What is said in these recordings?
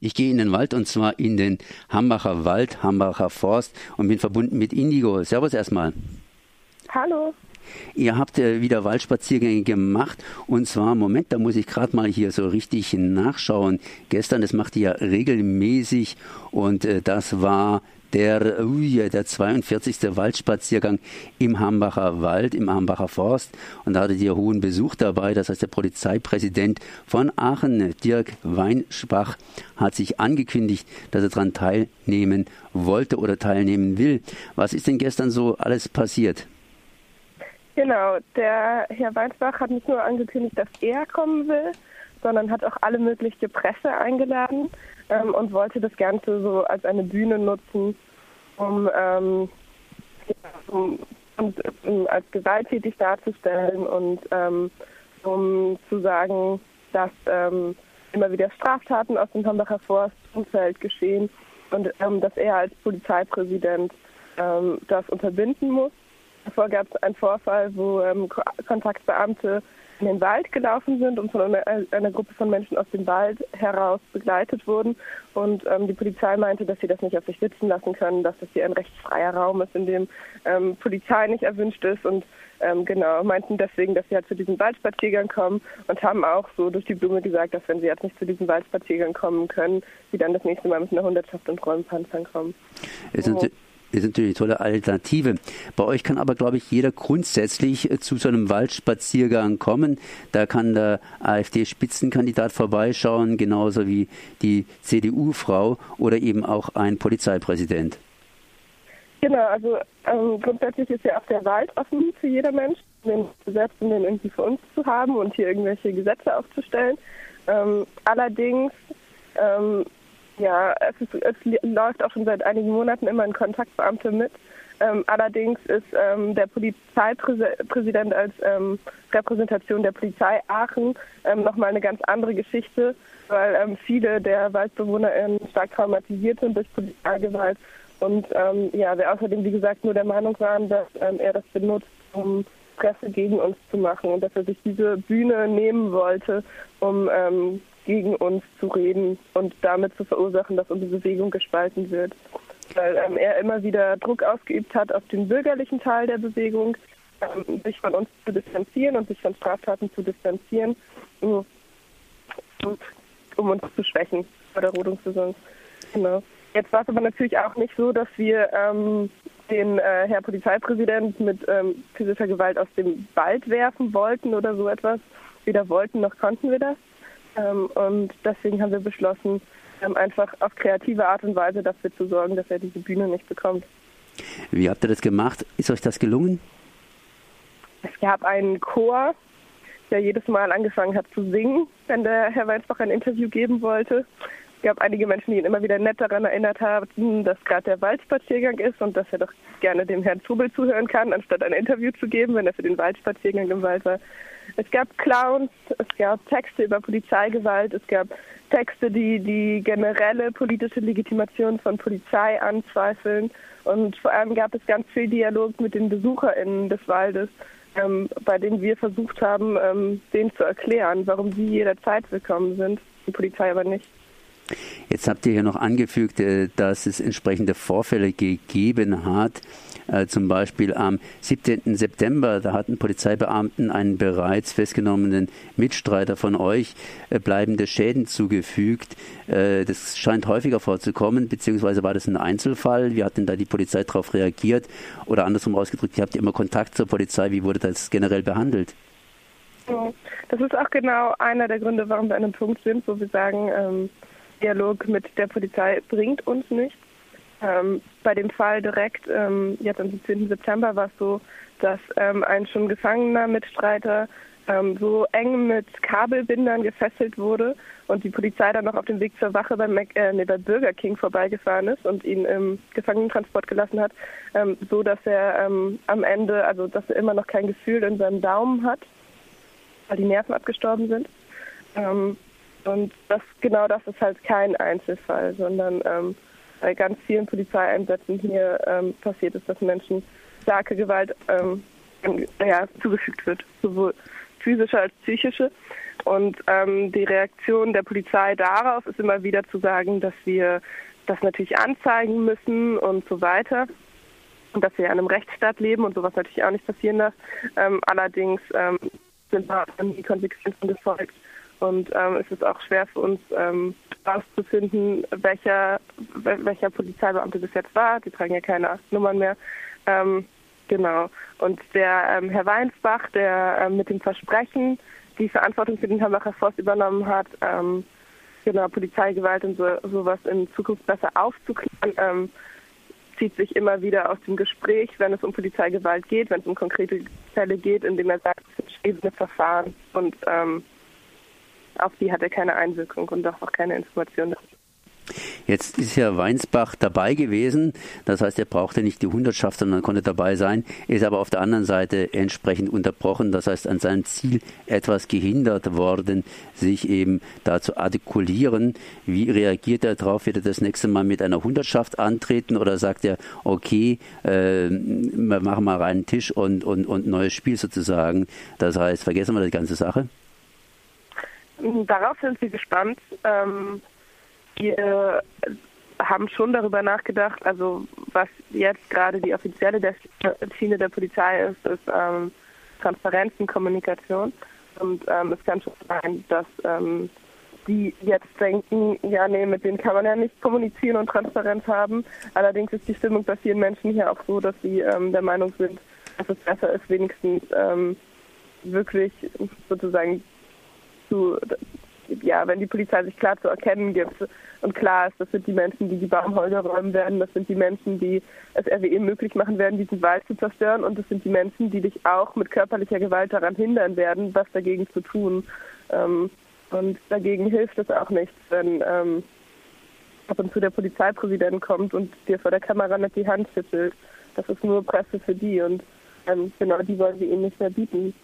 Ich gehe in den Wald und zwar in den Hambacher Wald, Hambacher Forst und bin verbunden mit Indigo. Servus erstmal. Hallo. Ihr habt wieder Waldspaziergänge gemacht und zwar, Moment, da muss ich gerade mal hier so richtig nachschauen. Gestern, das macht ihr ja regelmäßig und äh, das war der, ui, der 42. Waldspaziergang im Hambacher Wald, im Hambacher Forst. Und da hattet ihr hohen Besuch dabei. Das heißt, der Polizeipräsident von Aachen, Dirk Weinspach, hat sich angekündigt, dass er daran teilnehmen wollte oder teilnehmen will. Was ist denn gestern so alles passiert? Genau, der Herr Weinsbach hat nicht nur angekündigt, dass er kommen will, sondern hat auch alle mögliche Presse eingeladen ähm, und wollte das Ganze so als eine Bühne nutzen, um, ähm, um, um, als gewalttätig darzustellen und ähm, um zu sagen, dass ähm, immer wieder Straftaten aus dem Hambacher Forstumfeld geschehen und ähm, dass er als Polizeipräsident ähm, das unterbinden muss. Davor gab es einen Vorfall, wo ähm, Kontaktbeamte in den Wald gelaufen sind und von einer, einer, Gruppe von Menschen aus dem Wald heraus begleitet wurden. Und ähm, die Polizei meinte, dass sie das nicht auf sich sitzen lassen können, dass das hier ein rechtsfreier Raum ist, in dem ähm, Polizei nicht erwünscht ist. Und ähm, genau, meinten deswegen, dass sie halt zu diesem Waldspaziergang kommen und haben auch so durch die Blume gesagt, dass wenn sie jetzt nicht zu diesem Waldspaziergang kommen können, sie dann das nächste Mal mit einer Hundertschaft und Räumpanzern kommen. Ist, ist natürlich eine tolle Alternative. Bei euch kann aber, glaube ich, jeder grundsätzlich äh, zu so einem Waldspaziergang kommen. Da kann der AfD-Spitzenkandidat vorbeischauen, genauso wie die CDU-Frau oder eben auch ein Polizeipräsident. Genau, also ähm, grundsätzlich ist ja auch der Wald offen für jeder Mensch, den selbst um den irgendwie für uns zu haben und hier irgendwelche Gesetze aufzustellen. Ähm, allerdings ähm, ja, es, ist, es, läuft auch schon seit einigen Monaten immer ein Kontaktbeamter mit. Ähm, allerdings ist ähm, der Polizeipräsident als ähm, Repräsentation der Polizei Aachen ähm, nochmal eine ganz andere Geschichte, weil ähm, viele der WaldbewohnerInnen stark traumatisiert sind durch Polizeigewalt und ähm, ja, wir außerdem, wie gesagt, nur der Meinung waren, dass ähm, er das benutzt, um Presse gegen uns zu machen und dass er sich diese Bühne nehmen wollte, um gegen uns zu reden und damit zu verursachen, dass unsere Bewegung gespalten wird. Weil ähm, er immer wieder Druck ausgeübt hat auf den bürgerlichen Teil der Bewegung, ähm, sich von uns zu distanzieren und sich von Straftaten zu distanzieren, um, um uns zu schwächen bei der Rodungssaison. Genau. Jetzt war es aber natürlich auch nicht so, dass wir ähm, den äh, Herr Polizeipräsident mit ähm, physischer Gewalt aus dem Wald werfen wollten oder so etwas. Weder wollten noch konnten wir das. Ähm, und deswegen haben wir beschlossen, ähm, einfach auf kreative Art und Weise dafür zu sorgen, dass er diese Bühne nicht bekommt. Wie habt ihr das gemacht? Ist euch das gelungen? Es gab einen Chor, der jedes Mal angefangen hat zu singen, wenn der Herr Weinsbach ein Interview geben wollte. Es gab einige Menschen, die ihn immer wieder nett daran erinnert haben, dass gerade der Waldspaziergang ist und dass er doch gerne dem Herrn Zubel zuhören kann, anstatt ein Interview zu geben, wenn er für den Waldspaziergang im Wald war. Es gab Clowns, es gab Texte über Polizeigewalt, es gab Texte, die die generelle politische Legitimation von Polizei anzweifeln. Und vor allem gab es ganz viel Dialog mit den BesucherInnen des Waldes, ähm, bei denen wir versucht haben, ähm, denen zu erklären, warum sie jederzeit willkommen sind, die Polizei aber nicht. Jetzt habt ihr hier noch angefügt, äh, dass es entsprechende Vorfälle gegeben hat. Äh, zum Beispiel am 17. September, da hatten Polizeibeamten einen bereits festgenommenen Mitstreiter von euch äh, bleibende Schäden zugefügt. Das scheint häufiger vorzukommen, beziehungsweise war das ein Einzelfall? Wie hat denn da die Polizei darauf reagiert? Oder andersrum ausgedrückt, ihr habt immer Kontakt zur Polizei, wie wurde das generell behandelt? Das ist auch genau einer der Gründe, warum wir an einem Punkt sind, wo wir sagen, ähm, Dialog mit der Polizei bringt uns nichts. Ähm, bei dem Fall direkt, ähm, jetzt am 17. September, war es so, dass ähm, ein schon gefangener Mitstreiter ähm, so eng mit Kabelbindern gefesselt wurde und die Polizei dann noch auf dem Weg zur Wache beim, Mac, äh, nee, bei Burger King vorbeigefahren ist und ihn im Gefangenentransport gelassen hat, ähm, so dass er ähm, am Ende, also dass er immer noch kein Gefühl in seinem Daumen hat, weil die Nerven abgestorben sind. Und das genau das ist halt kein Einzelfall, sondern ähm, bei ganz vielen Polizeieinsätzen hier ähm, passiert ist, dass Menschen starke Gewalt ähm, ja, zugefügt wird, sowohl physische als psychische. Und ähm, die Reaktion der Polizei darauf ist immer wieder zu sagen, dass wir das natürlich anzeigen müssen und so weiter. Und dass wir in einem Rechtsstaat leben und sowas natürlich auch nicht passieren darf. Ähm, allerdings ähm, sind da die Konsequenzen gefolgt. Und ähm, es ist auch schwer für uns ähm, herauszufinden, welcher, welcher Polizeibeamte das jetzt war. Die tragen ja keine Nummern mehr. Ähm, genau. Und der ähm, Herr Weinsbach, der ähm, mit dem Versprechen die Verantwortung für den Hambacher Forst übernommen hat, ähm, genau, Polizeigewalt und so, sowas in Zukunft besser aufzuklären, ähm, zieht sich immer wieder aus dem Gespräch, wenn es um Polizeigewalt geht, wenn es um konkrete Fälle geht, indem er sagt, es sind stehende Verfahren und ähm, auf die hat er keine Einwirkung und auch keine Informationen. Jetzt ist ja Weinsbach dabei gewesen, das heißt, er brauchte nicht die Hundertschaft, sondern konnte dabei sein, ist aber auf der anderen Seite entsprechend unterbrochen, das heißt, an seinem Ziel etwas gehindert worden, sich eben da zu artikulieren. Wie reagiert er darauf? Wird er das nächste Mal mit einer Hundertschaft antreten oder sagt er, okay, äh, wir machen mal reinen Tisch und, und, und neues Spiel sozusagen? Das heißt, vergessen wir die ganze Sache? Darauf sind wir gespannt. Ähm wir haben schon darüber nachgedacht, also was jetzt gerade die offizielle Schiene der Polizei ist, ist ähm, Transparenz und Kommunikation. Und ähm, es kann schon sein, dass ähm, die jetzt denken, ja, nee, mit denen kann man ja nicht kommunizieren und Transparenz haben. Allerdings ist die Stimmung bei vielen Menschen hier auch so, dass sie ähm, der Meinung sind, dass es besser ist, wenigstens ähm, wirklich sozusagen zu, ja, wenn die Polizei sich klar zu erkennen gibt und klar ist, das sind die Menschen, die die Baumhäuser räumen werden, das sind die Menschen, die es RWE möglich machen werden, diesen Wald zu zerstören und das sind die Menschen, die dich auch mit körperlicher Gewalt daran hindern werden, was dagegen zu tun. Ähm, und dagegen hilft es auch nichts, wenn ähm, ab und zu der Polizeipräsident kommt und dir vor der Kamera nicht die Hand schüttelt. Das ist nur Presse für die und ähm, genau die wollen wir ihnen nicht mehr bieten.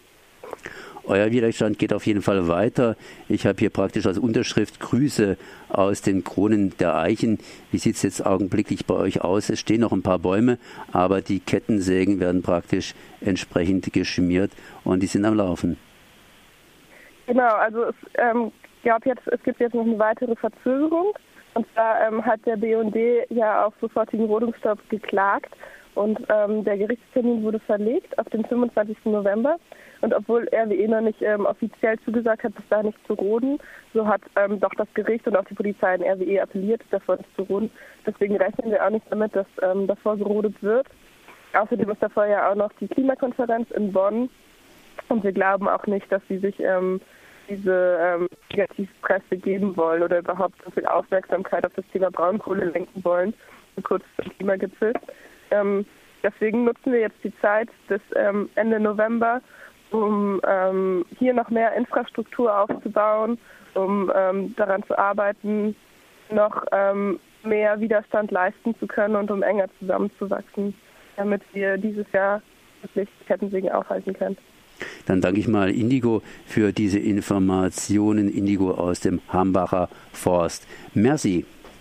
Euer Widerstand geht auf jeden Fall weiter. Ich habe hier praktisch als Unterschrift Grüße aus den Kronen der Eichen. Wie sieht es jetzt augenblicklich bei euch aus? Es stehen noch ein paar Bäume, aber die Kettensägen werden praktisch entsprechend geschmiert und die sind am Laufen. Genau, also es, ähm, glaub jetzt, es gibt jetzt noch eine weitere Verzögerung. Und zwar ähm, hat der BUND ja auf sofortigen Rodungsstopp geklagt und ähm, der Gerichtstermin wurde verlegt auf den 25. November. Und obwohl RWE noch nicht ähm, offiziell zugesagt hat, bis da nicht zu roden, so hat ähm, doch das Gericht und auch die Polizei in RWE appelliert, davor nicht zu roden. Deswegen rechnen wir auch nicht damit, dass ähm, davor gerodet wird. Außerdem ist davor ja auch noch die Klimakonferenz in Bonn. Und wir glauben auch nicht, dass sie sich ähm, diese ähm, Negativpresse geben wollen oder überhaupt so viel Aufmerksamkeit auf das Thema Braunkohle lenken wollen, kurz zum Klimagipfel. Ähm, deswegen nutzen wir jetzt die Zeit bis ähm, Ende November, um ähm, hier noch mehr Infrastruktur aufzubauen, um ähm, daran zu arbeiten, noch ähm, mehr Widerstand leisten zu können und um enger zusammenzuwachsen, damit wir dieses Jahr wirklich Kettensägen aufhalten können. Dann danke ich mal Indigo für diese Informationen. Indigo aus dem Hambacher Forst. Merci.